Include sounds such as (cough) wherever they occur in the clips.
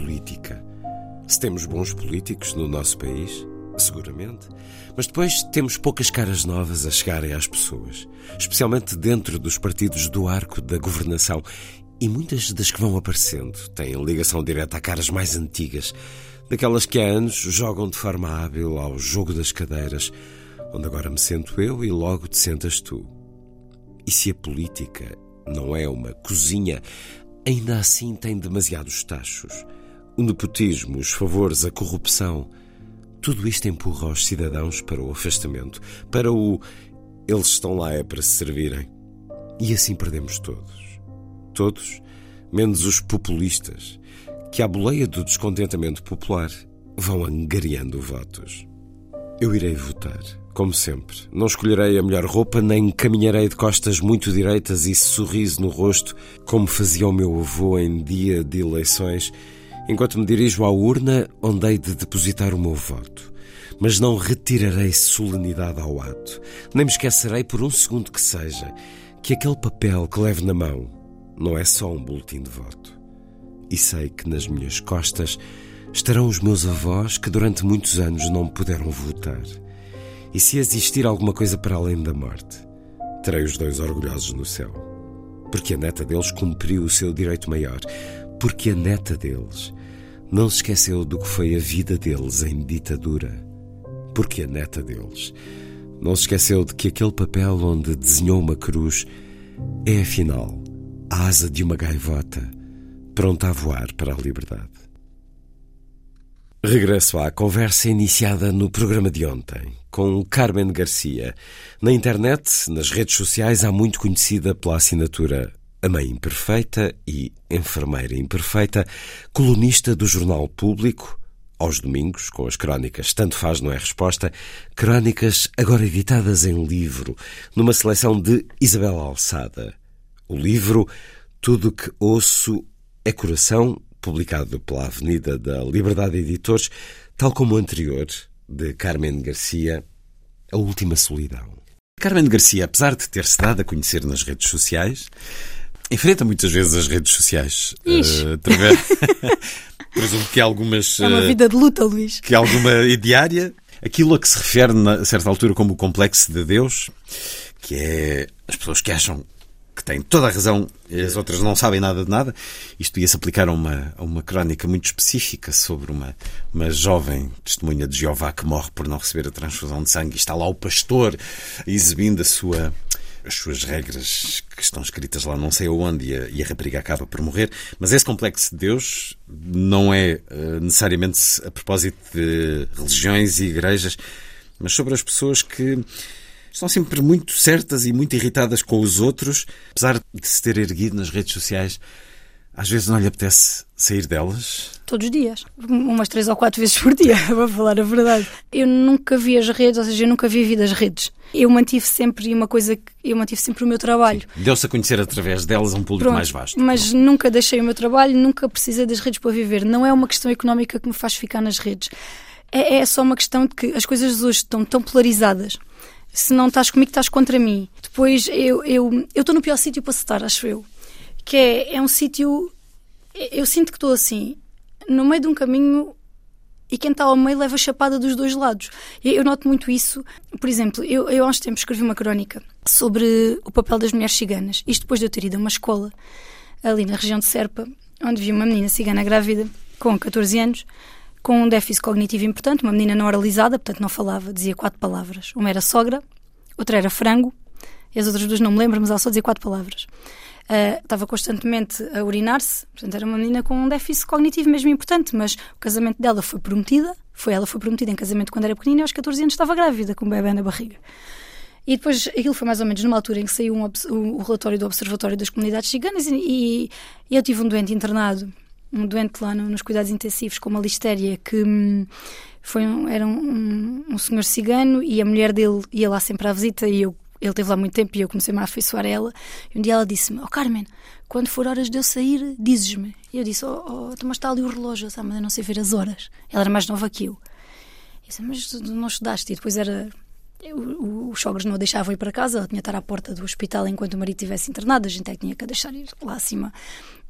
Política. Se temos bons políticos no nosso país, seguramente, mas depois temos poucas caras novas a chegarem às pessoas, especialmente dentro dos partidos do arco da governação. E muitas das que vão aparecendo têm ligação direta a caras mais antigas, daquelas que há anos jogam de forma hábil ao jogo das cadeiras, onde agora me sento eu e logo te sentas tu. E se a política não é uma cozinha, ainda assim tem demasiados tachos. O nepotismo, os favores, a corrupção. Tudo isto empurra os cidadãos para o afastamento, para o eles estão lá é para se servirem. E assim perdemos todos. Todos, menos os populistas, que à boleia do descontentamento popular vão angariando votos. Eu irei votar, como sempre. Não escolherei a melhor roupa, nem caminharei de costas muito direitas e sorriso no rosto, como fazia o meu avô em dia de eleições, enquanto me dirijo à urna onde hei de depositar o meu voto. Mas não retirarei solenidade ao ato, nem me esquecerei por um segundo que seja que aquele papel que levo na mão não é só um boletim de voto. E sei que nas minhas costas estarão os meus avós que durante muitos anos não puderam votar. E se existir alguma coisa para além da morte, terei os dois orgulhosos no céu. Porque a neta deles cumpriu o seu direito maior. Porque a neta deles não se esqueceu do que foi a vida deles em ditadura. Porque a neta deles não se esqueceu de que aquele papel onde desenhou uma cruz é, afinal, a asa de uma gaivota pronta a voar para a liberdade. Regresso à conversa iniciada no programa de ontem, com Carmen Garcia. Na internet, nas redes sociais, há muito conhecida pela assinatura A Mãe Imperfeita e Enfermeira Imperfeita, colunista do Jornal Público, aos domingos, com as crónicas Tanto Faz Não É Resposta, crónicas agora editadas em livro, numa seleção de Isabel Alçada. O livro Tudo que Ouço é Coração, publicado pela Avenida da Liberdade Editores, tal como o anterior, de Carmen Garcia, A Última Solidão. Carmen Garcia, apesar de ter-se dado a conhecer nas redes sociais, enfrenta muitas vezes as redes sociais. Uh, através... (laughs) Presumo que algumas. É uma vida de luta, Luís. Que alguma diária. Aquilo a que se refere, a certa altura, como o complexo de Deus, que é as pessoas que acham que têm toda a razão e as outras não sabem nada de nada. Isto ia-se aplicar a uma, a uma crónica muito específica sobre uma, uma jovem testemunha de Jeová que morre por não receber a transfusão de sangue e está lá o pastor exibindo a sua as suas regras que estão escritas lá não sei aonde e a, e a rapariga acaba por morrer. Mas esse complexo de Deus não é uh, necessariamente a propósito de religiões e igrejas, mas sobre as pessoas que estão sempre muito certas e muito irritadas com os outros, apesar de se ter erguido nas redes sociais. Às vezes não lhe apetece sair delas? Todos os dias. Umas três ou quatro vezes por dia, (laughs) vou falar a verdade. Eu nunca vi as redes, ou seja, eu nunca vi a vida das redes. Eu mantive sempre uma coisa que eu mantive sempre o meu trabalho. Deu-se a conhecer através delas um público Pronto, mais vasto. Mas Pronto. nunca deixei o meu trabalho, nunca precisei das redes para viver. Não é uma questão económica que me faz ficar nas redes. É, é só uma questão de que as coisas hoje estão tão polarizadas se não estás comigo, estás contra mim. Depois, eu estou eu, eu no pior sítio para estar, acho eu. Que é, é um sítio. Eu sinto que estou assim, no meio de um caminho e quem está ao meio leva a chapada dos dois lados. Eu noto muito isso. Por exemplo, eu, eu há uns tempos escrevi uma crónica sobre o papel das mulheres ciganas. Isto depois de eu ter ido a uma escola ali na região de Serpa, onde vi uma menina cigana grávida com 14 anos com um déficit cognitivo importante, uma menina não oralizada, portanto não falava, dizia quatro palavras. Uma era sogra, outra era frango, e as outras duas não me lembro, mas ela só dizia quatro palavras. Uh, estava constantemente a urinar-se, portanto era uma menina com um déficit cognitivo mesmo importante, mas o casamento dela foi prometida, Foi ela foi prometida em casamento quando era pequenina e aos 14 anos estava grávida com um bebê na barriga. E depois aquilo foi mais ou menos numa altura em que saiu um, o, relatório do Observatório das Comunidades Ciganas e, e, eu tive um doente internado, um doente lá no, nos cuidados intensivos com uma listéria que hum, foi um, era um, um, senhor cigano e a mulher dele ia lá sempre à visita e eu, ele teve lá muito tempo e eu comecei-me a afeiçoar a ela. E um dia ela disse-me: Oh Carmen, quando for horas de eu sair, dizes-me. E eu disse: Oh, oh mas está ali o relógio, sabe, mas eu não sei ver as horas. Ela era mais nova que eu. Eu disse: Mas não estudaste? E depois era os sogros não a deixavam ir para casa, ela tinha de estar à porta do hospital enquanto o marido estivesse internado, a gente é que tinha que deixar ir lá acima.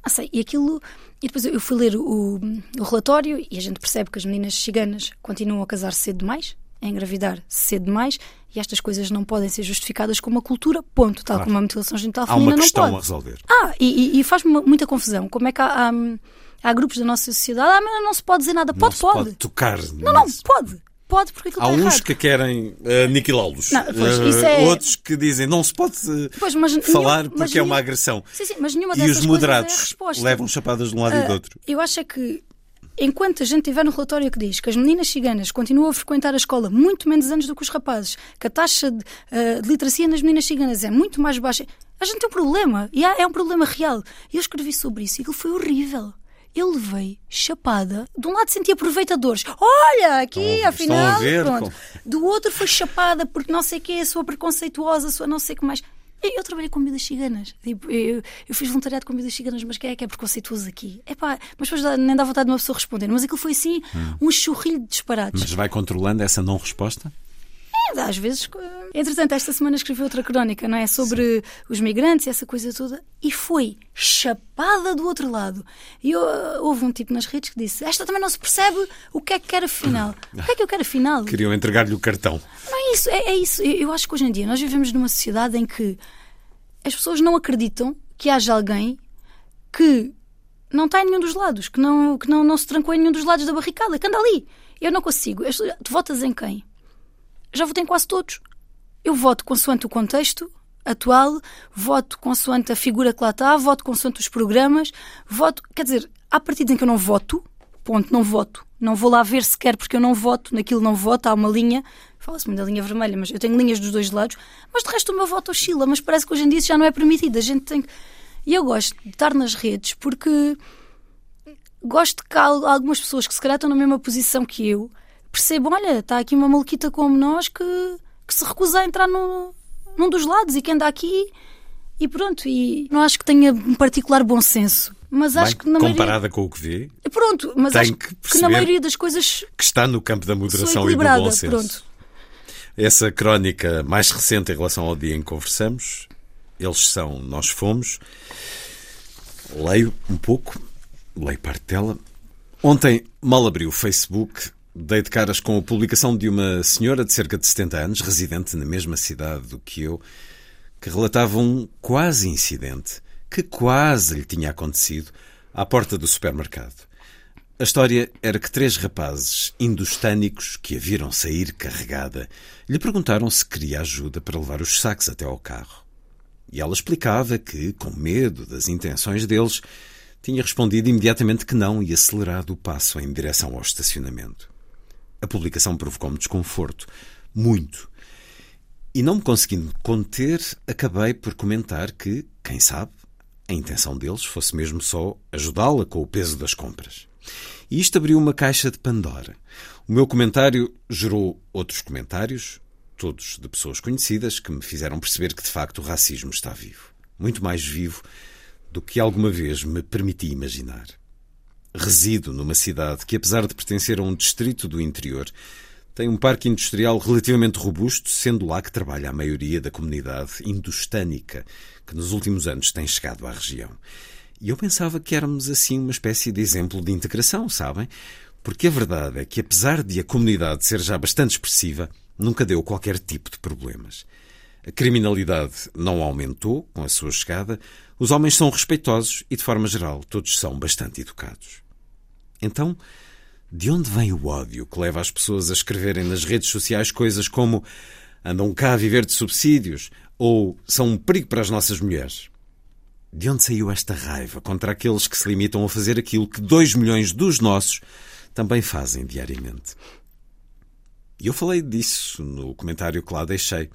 Ah, sei, e aquilo. E depois eu fui ler o, o relatório e a gente percebe que as meninas ciganas continuam a casar cedo demais, a engravidar cedo demais, e estas coisas não podem ser justificadas com uma cultura, ponto, tal claro. como a mutilação genital feminina não pode. Há uma questão a resolver. Ah, e, e, faz-me muita confusão. Como é que há, há, há, grupos da nossa sociedade, ah, mas não se pode dizer nada. Pode, não pode. pode tocar. Não, não, pode pode porque aquilo Há está uns errado. que querem uh, aniquilá-los. Isso é- Outros que dizem não se pode uh, Pois, mas falar nenhum- porque é uma agressão. Sim, sim, mas nenhuma E os é moderados resposta. levam chapadas de um lado e do Ah, outro. Eu acho é que, enquanto a gente tiver no relatório que diz que as meninas ciganas continuam a frequentar a escola muito menos anos do que os rapazes, que a taxa de, ah, de literacia nas meninas ciganas é muito mais baixa, a gente tem um problema. E há- é um problema real. E eu escrevi sobre isso e aquilo foi horrível. Eu levei chapada. De um lado senti aproveitadores. Olha, aqui, a- afinal. a ver pronto. Do outro foi chapada porque não sei o que, sua preconceituosa, sua não sei o que mais. Eu, trabalhei com comidas ciganas. Tipo, eu, eu fiz voluntariado com comidas ciganas, mas quem é que é preconceituoso aqui? Epá, mas depois nem dá vontade de uma pessoa responder. Mas aquilo foi assim, um churrilho de disparates. Mas vai controlando essa não resposta? É, às vezes. Entretanto, esta semana escrevi outra crónica, não é? Sobre os migrantes e essa coisa toda. E foi chapada do outro lado. E eu, eh, houve um tipo nas redes que disse: Esta também não se percebe o que é que quer afinal. (laughs) O que é que eu quero afinal? Queriam entregar-lhe o cartão. Não é isso, é, é isso. Eu, acho que hoje em dia nós vivemos numa sociedade em que as pessoas não acreditam que haja alguém que não está em nenhum dos lados, que não, que não, não se trancou em nenhum dos lados da barricada, que anda ali. Eu não consigo. Tu votas em quem? Já votei em quase todos. Eu voto consoante o contexto atual, voto consoante a figura que lá está, voto consoante os programas, voto. Quer dizer, há partidos em que eu não voto, ponto, não voto. Não vou lá ver sequer porque eu não voto, naquilo não voto, há uma linha, fala-se muito da linha vermelha, mas eu tenho linhas dos dois lados, mas de resto o meu voto oscila, mas parece que hoje em dia isso já não é permitido. A gente tem que. E eu gosto de estar nas redes porque gosto que há algumas pessoas que se calhar estão na mesma posição que eu percebam, olha, está aqui uma maluquita como nós que, que se recusa a entrar no, num dos lados e que anda aqui e pronto. E não acho que tenha um particular bom senso, mas acho Bem, que na maioria... comparada com o que vê, Pronto, mas acho que que, na maioria das coisas que está no campo da moderação e do bom senso. Pronto. Essa crónica mais recente em relação ao dia em que conversamos, eles são Nós Fomos. Leio um pouco, leio parte dela. Ontem, mal abri o Facebook, dei de caras com a publicação de uma senhora de cerca de 70 anos, residente na mesma cidade do que eu, que relatava um quase incidente que quase lhe tinha acontecido à porta do supermercado. A história era que três rapazes indostânicos que a viram sair carregada lhe perguntaram se queria ajuda para levar os sacos até ao carro. E ela explicava que, com medo das intenções deles, tinha respondido imediatamente que não e acelerado o passo em direção ao estacionamento. A publicação provocou-me desconforto. Muito. E não me conseguindo conter, acabei por comentar que, quem sabe, a intenção deles fosse mesmo só ajudá-la com o peso das compras. E isto abriu uma caixa de Pandora. O meu comentário gerou outros comentários, todos de pessoas conhecidas, que me fizeram perceber que de facto o racismo está vivo. Muito mais vivo do que alguma vez me permiti imaginar. Resido numa cidade que, apesar de pertencer a um distrito do interior, tem um parque industrial relativamente robusto, sendo lá que trabalha a maioria da comunidade indostânica que nos últimos anos tem chegado à região. E eu pensava que éramos assim uma espécie de exemplo de integração, sabem? Porque a verdade é que, apesar de a comunidade ser já bastante expressiva, nunca deu qualquer tipo de problemas. A criminalidade não aumentou com a sua chegada, os homens são respeitosos e, de forma geral, todos são bastante educados. Então, de onde vem o ódio que leva as pessoas a escreverem nas redes sociais coisas como andam cá a viver de subsídios ou são um perigo para as nossas mulheres? De onde saiu esta raiva contra aqueles que se limitam a fazer aquilo que dois milhões dos nossos também fazem diariamente? E eu falei disso no comentário que lá deixei.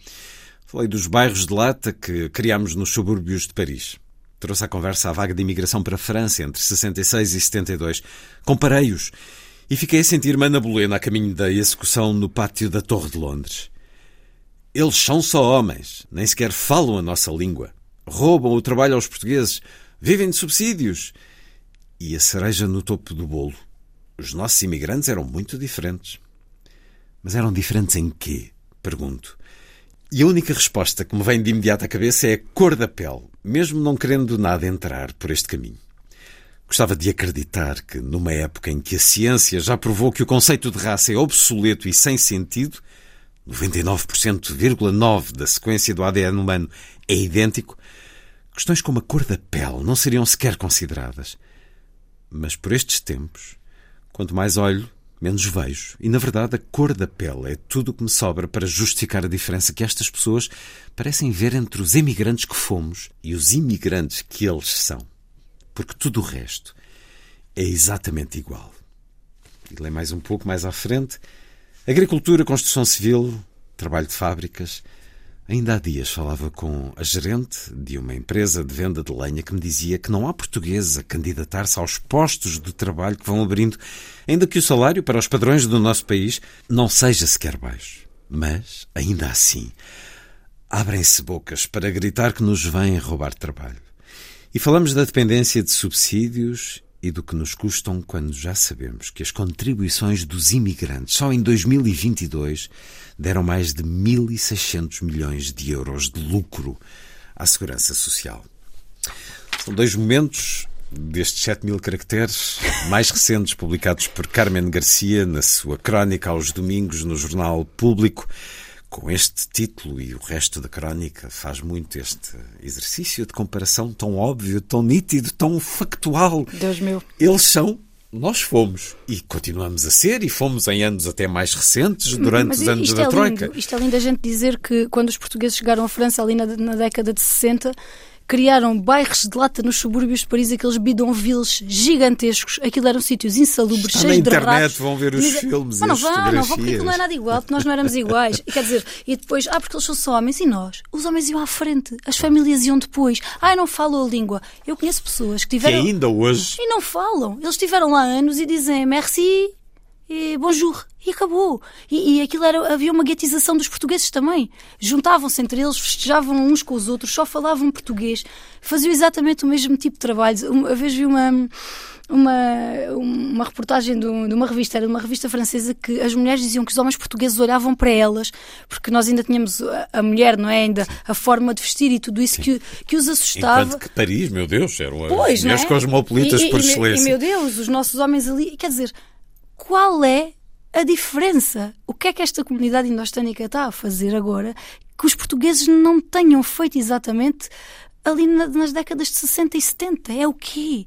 Falei dos bairros de lata que criámos nos subúrbios de Paris. Trouxe à conversa a vaga de imigração para a França entre 66 e 72. Comparei-os e fiquei a sentir-me Ana Bolena a caminho da execução no pátio da Torre de Londres. Eles são só homens, nem sequer falam a nossa língua. Roubam o trabalho aos portugueses, vivem de subsídios. E a cereja no topo do bolo. Os nossos imigrantes eram muito diferentes. Mas eram diferentes em quê? Pergunto. E a única resposta que me vem de imediato à cabeça é a cor da pele, mesmo não querendo nada entrar por este caminho. Gostava de acreditar que, numa época em que a ciência já provou que o conceito de raça é obsoleto e sem sentido, 99,9% da sequência do ADN humano é idêntico, questões como a cor da pele não seriam sequer consideradas. Mas por estes tempos, quanto mais olho, menos vejo. E, na verdade, a cor da pele é tudo o que me sobra para justificar a diferença que estas pessoas parecem ver entre os emigrantes que fomos e os imigrantes que eles são. Porque tudo o resto é exatamente igual. E lê mais um pouco mais à frente. Agricultura, construção civil, trabalho de fábricas. Ainda há dias falava com a gerente de uma empresa de venda de lenha que me dizia que não há portugueses a candidatar-se aos postos de trabalho que vão abrindo, ainda que o salário para os padrões do nosso país não seja sequer baixo. Mas, ainda assim, abrem-se bocas para gritar que nos vêm roubar trabalho. E falamos da dependência de subsídios e do que nos custam quando já sabemos que as contribuições dos imigrantes só em 2022 deram mais de 1.600 milhões de euros de lucro à Segurança Social. São dois momentos destes 7 mil caracteres mais recentes publicados por Carmen Garcia na sua crónica aos domingos no jornal Público. Com este título e o resto da crónica faz muito este exercício de comparação tão óbvio, tão nítido, tão factual. Deus meu. Eles são nós fomos e continuamos a ser e fomos em anos até mais recentes, durante Mas os anos da é Troika. Lindo. Isto é lindo a gente dizer que quando os portugueses chegaram à França ali na, na década de 60, criaram bairros de lata nos subúrbios de Paris, aqueles bidonvilles gigantescos. Aquilo eram sítios insalubres, Está cheios na de internet, ratos. vão ver os Mas- filmes Mas não vão, não vão, porque aquilo não é nada igual, porque nós não éramos iguais. E quer dizer, e depois, ah, porque eles são só homens, e nós? Os homens iam à frente, as famílias iam depois. Ah, não falam a língua. Eu conheço pessoas que Que tiveram. ainda hoje E não falam. Eles estiveram lá anos e dizem merci e bonjour. E acabou. E, e aquilo era. Havia uma guetização dos portugueses também. Juntavam-se entre eles, festejavam uns com os outros, só falavam português. Faziam exatamente o mesmo tipo de trabalho. Uma vez vi uma. Uma, uma reportagem de, um- uma revista, era de uma revista francesa, que as mulheres diziam que os homens portugueses olhavam para elas, porque nós ainda tínhamos a, mulher, não é? Ainda a forma de vestir e tudo isso que, que os assustava. Enquanto que Paris, meu Deus, eram as Pois, não mulheres é? cosmopolitas E- e- por excelência. E, meu Deus, os nossos homens ali. Quer dizer, qual é a diferença? O que é que esta comunidade indostânica está a fazer agora que os portugueses não tenham feito exatamente ali na- nas décadas de 60 e 70? É o quê?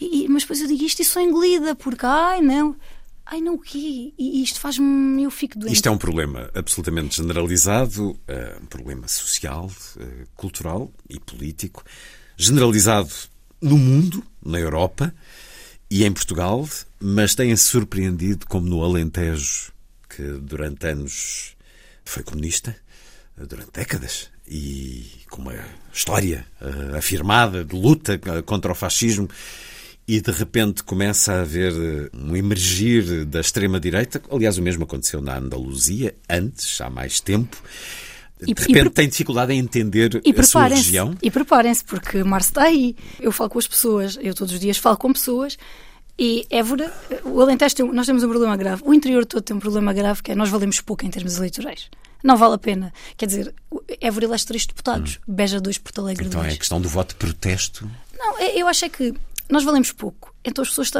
E, e- mas depois eu digo isto e sou engolida, porque, ai não. Ai não, o quê? E isto faz-me. Eu fico doente. Isto é um problema absolutamente generalizado, eh, um problema social, eh, cultural e político, generalizado no mundo, na Europa e em Portugal, mas tem-se surpreendido como no Alentejo, que durante anos foi comunista, durante décadas, e com uma história eh, afirmada de luta eh, contra o fascismo, e de repente começa a haver eh, um emergir da extrema-direita. Aliás, o mesmo aconteceu na Andaluzia, antes, há mais tempo. E- De e repente pre- tem dificuldade em entender E a sua região. e preparem-se, porque Março está aí. Eu falo com as pessoas, eu todos os dias falo com pessoas, e Évora, o Alentejo, tem, nós temos um problema grave. O interior todo tem um problema grave, que é nós valemos pouco em termos eleitorais. Não vale a pena. Quer dizer, Évora elege três deputados, Beja dois, Porto Alegre Então é dois. a questão do voto de protesto. Não, é- eu acho é que nós valemos pouco. Então as pessoas,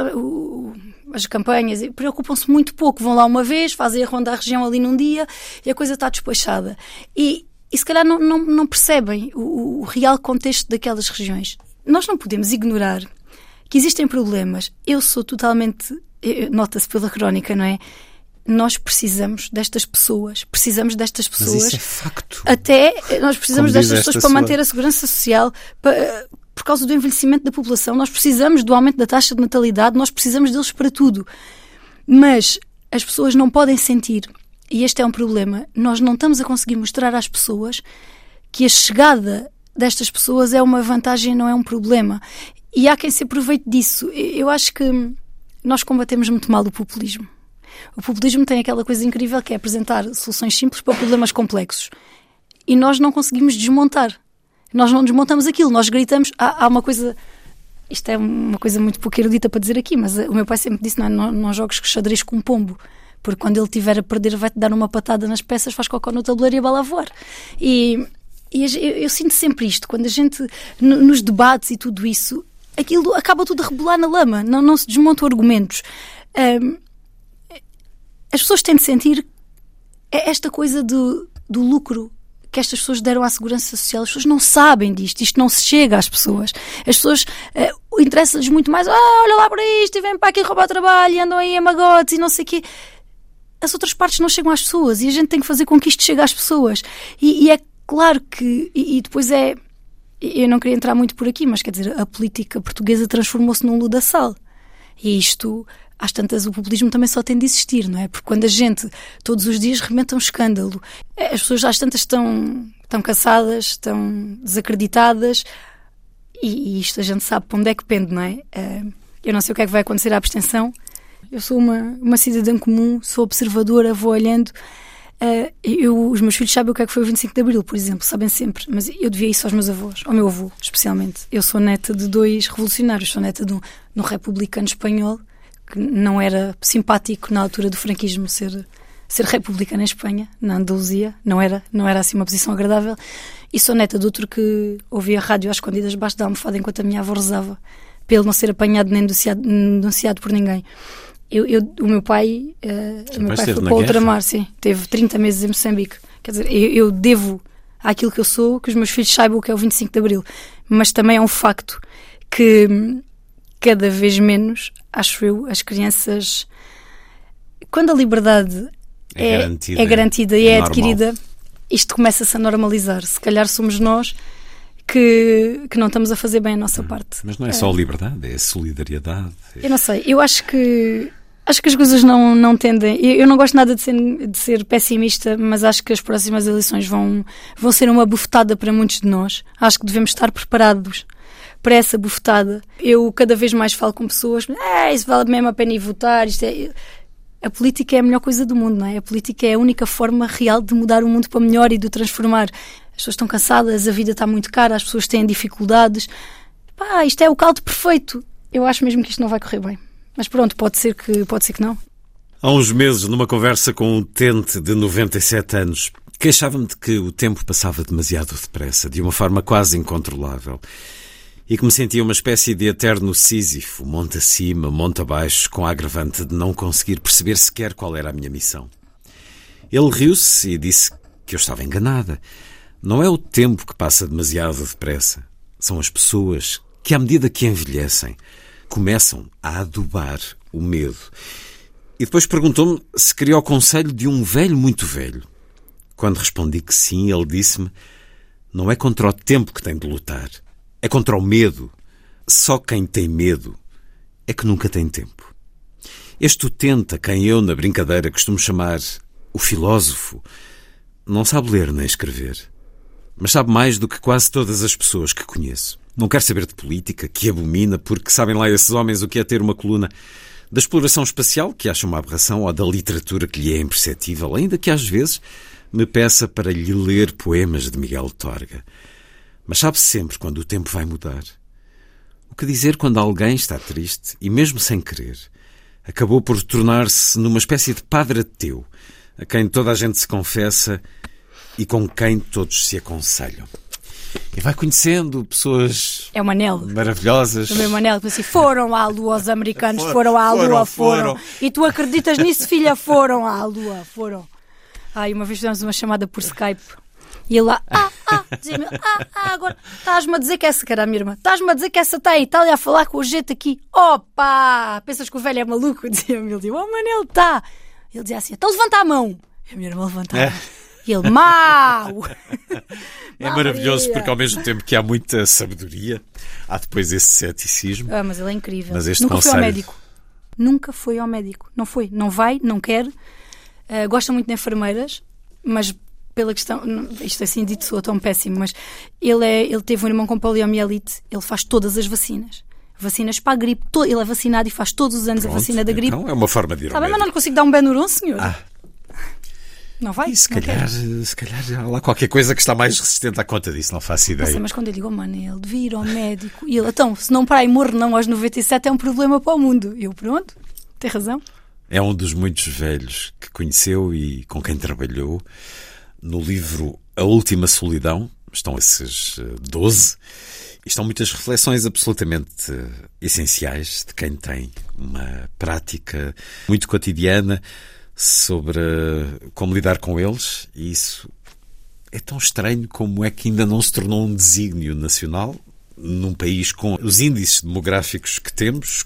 as campanhas, preocupam-se muito pouco. Vão lá uma vez, fazem a ronda à região ali num dia e a coisa está despachada. E, e se calhar não, não, não percebem o, o real contexto daquelas regiões. Nós não podemos ignorar que existem problemas. Eu sou totalmente. Nota-se pela crónica, não é? Nós precisamos destas pessoas, precisamos destas Mas pessoas. isso é facto. Até eh, nós precisamos destas pessoas para manter a segurança social, pa- eh, por causa do envelhecimento da população. Nós precisamos do aumento da taxa de natalidade, nós precisamos deles para tudo. Mas as pessoas não podem sentir e este é um problema, nós não estamos a conseguir mostrar às pessoas que a chegada destas pessoas é uma vantagem, não é um problema. E há quem se aproveite disso. Eu acho que nós combatemos muito mal o populismo. O populismo tem aquela coisa incrível que é apresentar soluções simples para problemas complexos. E nós não conseguimos desmontar. Nós não desmontamos aquilo, nós gritamos. Há, há uma coisa. Isto é uma coisa muito pouco erudita para dizer aqui, mas o meu pai sempre disse: não, é, não, não jogues xadrez com um pombo porque quando ele estiver a perder vai-te dar uma patada nas peças, faz cocó no tabuleiro e a bala a voar. E, e eu, eu, sinto sempre isto, quando a gente, nos debates e tudo isso, aquilo acaba tudo a rebolar na lama, não, não se desmontam argumentos. Um, as pessoas têm de sentir esta coisa do, do lucro que estas pessoas deram à segurança social. As pessoas não sabem disto, isto não se chega às pessoas. As pessoas uh, interessa-lhes muito mais, ah, olha lá para isto e vem para aqui roubar trabalho e andam aí a magotes e não sei o quê as outras partes não chegam às pessoas e a gente tem que fazer com que isto chegue às pessoas. E, e é claro que. E, e, depois é. Eu não queria entrar muito por aqui, mas quer dizer, a política portuguesa transformou-se num ludaçal. E isto. Às tantas, o populismo também só tem de existir, não é? Porque quando a gente todos os dias remeta um escândalo, as pessoas às tantas estão, estão cansadas, estão desacreditadas, e, e isto a gente sabe para onde é que pende, não é? Eh, eu não sei o que é que vai acontecer à abstenção, eu sou uma, uma cidadã comum, sou observadora, vou olhando. Uh, eu, os meus filhos sabem o que é que foi o 25 de Abril, por exemplo, sabem sempre, mas eu devia isso aos meus avós, ao meu avô, especialmente. Eu sou neta de dois revolucionários, sou neta de um, de um republicano espanhol que não era simpático na altura do franquismo ser, ser republicano em Espanha, na Andaluzia, não era, não era assim uma posição agradável. E sou neta de outro que ouvia rádio às escondidas debaixo da almofada enquanto a minha avó rezava, ele não ser apanhado nem denunciado, denunciado por ninguém. Eu, eu, o meu pai, uh, o meu pai foi para ultramar, sim. Teve 30 meses em Moçambique. Quer dizer, eu, eu, devo àquilo que eu sou que os meus filhos saibam o que é o 25 de Abril. Mas também é um facto que hum, cada vez menos, acho eu, as crianças. Quando a liberdade é, é garantida, é garantida e é, é adquirida, isto começa-se a normalizar. Se calhar somos nós que, que não estamos a fazer bem a nossa parte. Mas não é, é. só a liberdade, é a solidariedade. Eu não sei, eu acho que Acho que as coisas não, não tendem. Eu não gosto nada de ser, de ser pessimista, mas acho que as próximas eleições vão, vão ser uma bufetada para muitos de nós. Acho que devemos estar preparados para essa bufetada. Eu cada vez mais falo com pessoas, ah, isso vale mesmo a pena ir votar. Isto é... A política é a melhor coisa do mundo, não é? A política é a única forma real de mudar o mundo para melhor e de o transformar. As pessoas estão cansadas, a vida está muito cara, as pessoas têm dificuldades. Pá, isto é o caldo perfeito. Eu acho mesmo que isto não vai correr bem. Mas pronto, pode ser que, pode ser que não. Há uns meses, numa conversa com um utente de 97 anos, queixava-me de que o tempo passava demasiado depressa, de uma forma quase incontrolável, e que me sentia uma espécie de eterno Sísifo, monte acima, monte abaixo, com a agravante de não conseguir perceber sequer qual era a minha missão. Ele riu-se e disse que eu estava enganada. Não é o tempo que passa demasiado depressa, são as pessoas que, à medida que envelhecem, começam a adubar o medo. E depois perguntou-me se queria o conselho de um velho muito velho. Quando respondi que sim, ele disse-me: Não é contra o tempo que tem de lutar, é contra o medo. Só quem tem medo é que nunca tem tempo. Este utente, a quem eu, na brincadeira, costumo chamar o filósofo, não sabe ler nem escrever, mas sabe mais do que quase todas as pessoas que conheço. Não quer saber de política, que abomina, porque sabem lá esses homens o que é ter uma coluna da exploração espacial, que acha uma aberração, ou da literatura que lhe é imperceptível, ainda que às vezes me peça para lhe ler poemas de Miguel Torga. Mas sabe sempre quando o tempo vai mudar. O que dizer quando alguém está triste e, mesmo sem querer, acabou por tornar-se numa espécie de padre ateu, a quem toda a gente se confessa e com quem todos se aconselham. E vai conhecendo pessoas é Manel. maravilhosas. Também o Manel que assim, foram à Lua, os americanos foram, foram à Lua, foram, foram. E tu acreditas nisso, filha? Foram à Lua, foram. Ai, uma vez fizemos uma chamada por Skype. E ele lá, ah, ah, dizia-me, ah, ah, agora estás-me a dizer que essa, cara, a minha irmã, estás-me a dizer que essa está em Itália a falar com o gente aqui. Opa! Pensas que o velho é maluco? (laughs) Dizia-me, ele dizia, oh, Manel, está. Ele dizia assim, então levanta a mão. E a minha irmã levantava. É. E ele, mau! (laughs) é maravilhoso porque ao mesmo tempo que há muita sabedoria, há depois esse ceticismo. Ah, mas ele é incrível. Mas este Nunca conselho... foi ao médico. Nunca foi ao médico. Não foi. Não vai, não quer. Uh, gosta muito de enfermeiras, mas pela questão, isto assim dito soa tão péssimo, mas ele, é, ele teve um irmão com poliomielite, ele faz todas as vacinas. Vacinas para a gripe, ele é vacinado e faz todos os anos Pronto, a vacina da gripe. Então é uma forma de ir Está bem, mas não lhe consigo dar um Benuron, senhor. Ah. Não vai? E se Não calhar, se calhar há lá qualquer coisa que está mais resistente à conta disso, não faço Não ideia. sei, mas quando eu digo ao Manel, devia ir ao médico, e ele, então, se não parar e morro não aos 97 é um problema para o mundo. Eu, pronto, tem razão. É um dos muitos velhos que conheceu e com quem trabalhou. No livro A Última Solidão estão esses eh, 12 e estão muitas reflexões absolutamente eh, essenciais de quem tem uma prática muito cotidiana sobre eh, como lidar com eles e isso é tão estranho como é que ainda não se tornou um desígnio nacional num país com os índices demográficos que temos,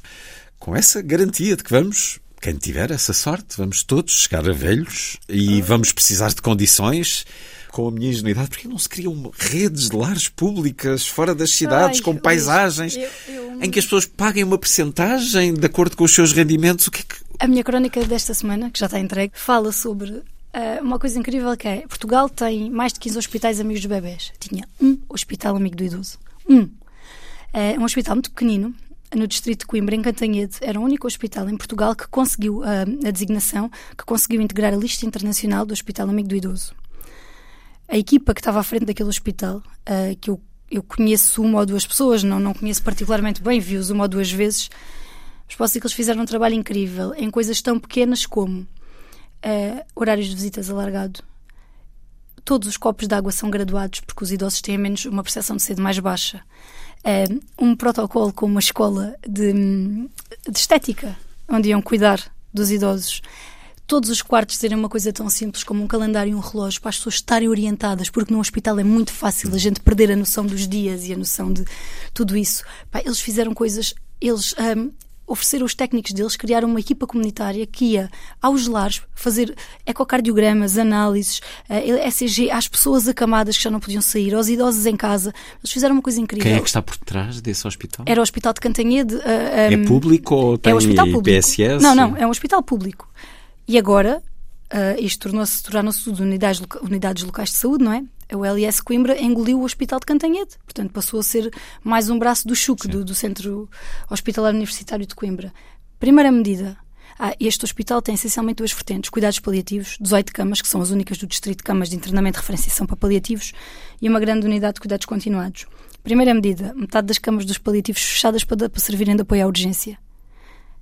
com essa garantia de que vamos, quem tiver essa sorte, vamos todos chegar a velhos e vamos precisar de condições. Com a minha ingenuidade, porque não se criam redes de lares públicas fora das cidades, Ai, com paisagens, eu- eu- em que as pessoas paguem uma percentagem de acordo com os seus rendimentos? O que é que. A minha crónica desta semana, que já está entregue, fala sobre ah, uma coisa incrível que é Portugal tem mais de 15 hospitais amigos dos bebés. Tinha um hospital amigo do idoso. Um. É um hospital muito pequenino, no distrito de Coimbra, em Cantanhede. Era o único hospital em Portugal que conseguiu ah, a designação, que conseguiu integrar a lista internacional do Hospital Amigo do Idoso. A equipa que estava à frente daquele hospital, ah, que eu, eu conheço uma ou duas pessoas, não, não conheço particularmente bem, vi-os uma ou duas vezes, mas posso dizer que eles fizeram um trabalho incrível em coisas tão pequenas como eh, horários de visitas alargado. Todos os copos de água são graduados porque os idosos têm menos uma percepção de sede mais baixa. Um protocolo com uma escola de, de estética onde iam cuidar dos idosos. Todos os quartos terem uma coisa tão simples como um calendário e um relógio para as pessoas estarem orientadas, porque no hospital é muito fácil a gente perder a noção dos dias e a noção de tudo isso. Pá, eles fizeram coisas, eles ahm, ofereceram os técnicos deles, criaram uma equipa comunitária que ia aos lares fazer ecocardiogramas, análises, eh, ECG às pessoas acamadas que já não podiam sair, aos idosos em casa. Eles fizeram uma coisa incrível. Quem é que está por trás desse hospital? Era o Hospital de Cantanhede. ah, É ahm, público ou tem é um hospital público. PSS? Não, não, é um hospital público. E agora, ah, isto tornou-se tornaram-se tudo unidades, unidades locais de saúde, não é? O LS Coimbra engoliu o Hospital de Cantanhede. Portanto, passou a ser mais um braço do CHUC, do, do Centro Hospitalar Universitário de Coimbra. Primeira medida. Ah, este hospital tem essencialmente duas vertentes: cuidados paliativos, 18 camas, que são as únicas do Distrito de Camas de Internamento de Referenciação para Paliativos, e uma grande unidade de cuidados continuados. Primeira medida: metade das camas dos paliativos fechadas para, para servirem de apoio à urgência.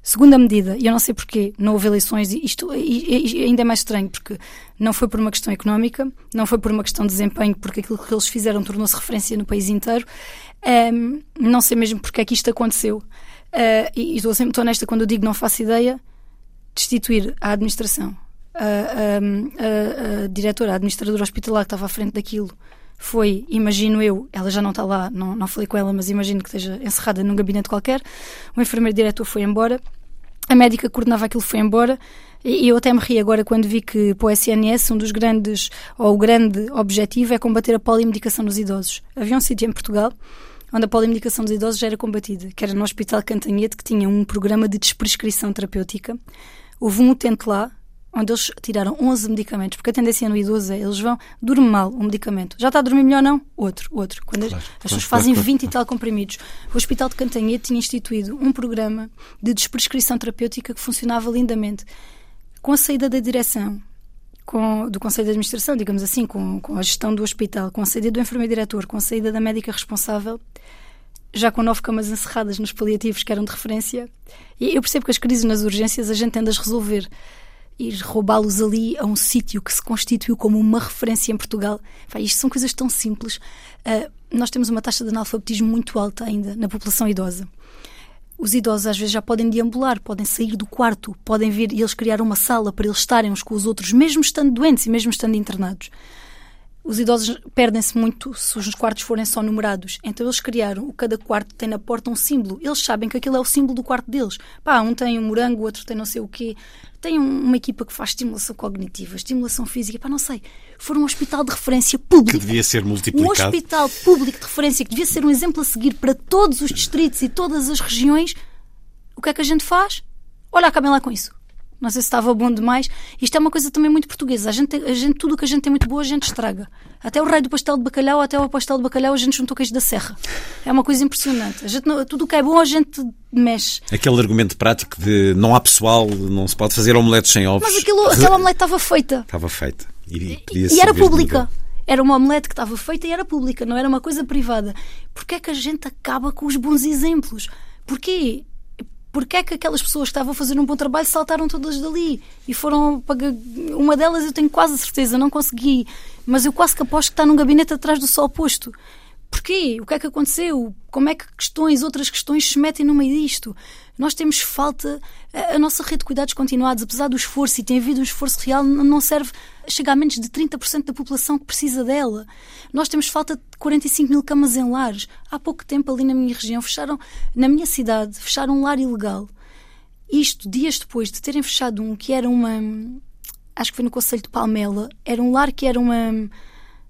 Segunda medida, e eu não sei porquê, não houve eleições, e isto e- e ainda é mais estranho, porque não foi por uma questão económica, não foi por uma questão de desempenho, porque aquilo que eles fizeram tornou-se referência no país inteiro. Ahm, não sei mesmo porque é que isto aconteceu. Ah, e e estou sempre muito honesta quando eu digo não faço ideia, destituir a administração, a, a- a- a diretora, a administradora hospitalar que estava à frente daquilo, foi, imagino eu, ela já não está lá, não, não falei com ela, mas imagino que esteja encerrada num gabinete qualquer. O enfermeiro diretor foi embora, a médica que coordenava aquilo foi embora. E eu até me ri agora quando vi que para o SNS um dos grandes, ou o grande objetivo é combater a polimedicação dos idosos. Havia um sítio em Portugal onde a polimedicação dos idosos já era combatida, que era no Hospital Cantanhete, que tinha um programa de desprescrição terapêutica. Houve um utente lá onde eles tiraram 11 medicamentos, porque a tendência no idoso é eles vão, dorme mal um medicamento. Já está a dormir melhor, não? Outro, outro. Quando as- Claro, as claro, pessoas claro, fazem claro, 20 e tal comprimidos. O Hospital de Cantanhete tinha instituído um programa de desprescrição terapêutica que funcionava lindamente. Com a saída da direção, com- do Conselho de Administração, digamos assim, com, com a gestão do hospital, com a saída do enfermeiro-diretor, com a saída da médica responsável, já com nove camas encerradas nos paliativos que eram de referência, e eu percebo que as crises nas urgências a gente tende a resolver. Ir roubá-los ali a um sítio que se constituiu como uma referência em Portugal. Vai, isto são coisas tão simples. Ah, nós temos uma taxa de analfabetismo muito alta ainda na população idosa. Os idosos às vezes já podem deambular, podem sair do quarto, podem vir e eles criar uma sala para eles estarem uns com os outros, mesmo estando doentes e mesmo estando internados. Os idosos perdem-se muito se os quartos forem só numerados. Então eles criaram, cada quarto tem na porta um símbolo. Eles sabem que aquilo é o símbolo do quarto deles. Pá, um tem um morango, o outro tem não sei o quê. Tem um- uma equipa que faz estimulação cognitiva, estimulação física, pá, não sei. For um hospital de referência público. Que devia ser Um multiplicado. hospital público de referência que devia ser um exemplo a seguir para todos os distritos e todas as regiões. O que é que a gente faz? Olha, acabem lá com isso. Não sei se estava bom demais. Isto é uma coisa também muito portuguesa. A gente, a gente, tudo o que a gente tem muito boa, a gente estraga. Até o rei do pastel de bacalhau, até o pastel de bacalhau, a gente juntou queijo da serra. É uma coisa impressionante. A gente, tudo o que é bom, a gente mexe. Aquele argumento prático de não há pessoal, não se pode fazer omeletes sem ovos. Mas aquilo, aquela omelete estava feita. Estava feita. E, e era pública. Era uma omelete que estava feita e era pública, não era uma coisa privada. Porquê é que a gente acaba com os bons exemplos? Porquê? Porquê é que aquelas pessoas que estavam a fazer um bom trabalho saltaram todas dali e foram para... uma delas eu tenho quase certeza não consegui mas eu quase que aposto que está num gabinete atrás do sol posto Porquê? O que é que aconteceu? Como é que questões, outras questões se metem no meio disto? Nós temos falta. A nossa rede de cuidados continuados, apesar do esforço, e tem havido um esforço real, não serve. Chega a menos de 30% da população que precisa dela. Nós temos falta de 45 mil camas em lares. Há pouco tempo, ali na minha região, fecharam, na minha cidade, fecharam um lar ilegal. Isto, dias depois de terem fechado um que era uma. Acho que foi no Conselho de Palmela. Era um lar que era uma,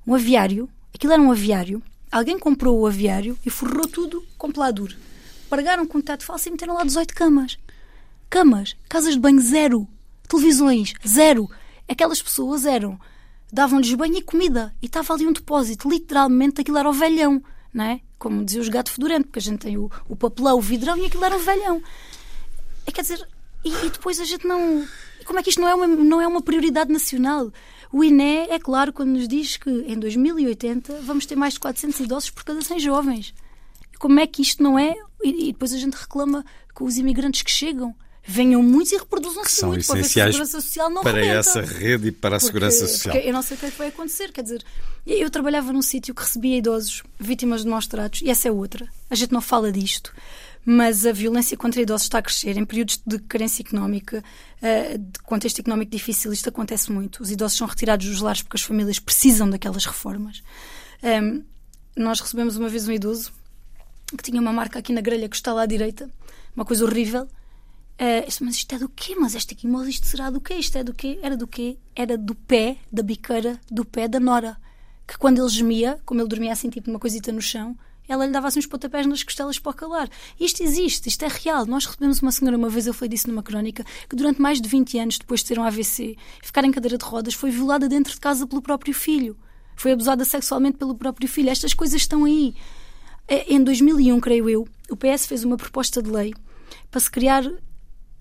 um aviário. Aquilo era um aviário Alguém comprou o aviário e forrou tudo com peladura. Pagaram com teto falso e meteram lá 18 camas. Camas, casas de banho zero, televisões zero. Aquelas pessoas eram, davam-lhes banho e comida e estava ali um depósito. Literalmente aquilo era o velhão, não é? Como dizia os gatos fedorento, porque a gente tem o, o papelão, o vidrão e aquilo era o velhão. É, quer dizer, e, e depois a gente não. Como é que isto não é uma, não é uma prioridade nacional? O INE, é claro, quando nos diz que em 2080 vamos ter mais de 400 idosos por cada 100 jovens. Como é que isto não é? E, e depois a gente reclama com os imigrantes que chegam venham muitos e reproduzam-se muito para ver se a segurança social não para rebenta. essa rede e para a porque, segurança social. eu não sei o que é que vai acontecer. Quer dizer, eu trabalhava num sítio que recebia idosos vítimas de maus tratos e essa é outra. A gente não fala disto mas a violência contra idosos está a crescer. Em períodos de carência económica, eh, de contexto económico difícil, isto acontece muito. Os idosos são retirados dos lares porque as famílias precisam daquelas reformas. Ehm, nós recebemos uma vez um idoso que tinha uma marca aqui na grelha que está lá à direita, uma coisa horrível. Uh, mas isto é do quê? Mas esta quimosa, isto será do quê? Isto é do quê? Era do quê? Era do pé, da biqueira, do pé da Nora. Que quando ele gemia, como ele dormia assim, tipo uma coisita no chão, ela lhe dava assim uns pontapés nas costelas para calar. Isto existe, isto é real. Nós recebemos uma senhora, uma vez eu falei disso numa crónica, que durante mais de 20 anos, depois de ter um AVC, ficar em cadeira de rodas, foi violada dentro de casa pelo próprio filho. Foi abusada sexualmente pelo próprio filho. Estas coisas estão aí. É, em 2001, creio eu, o PS fez uma proposta de lei para se criar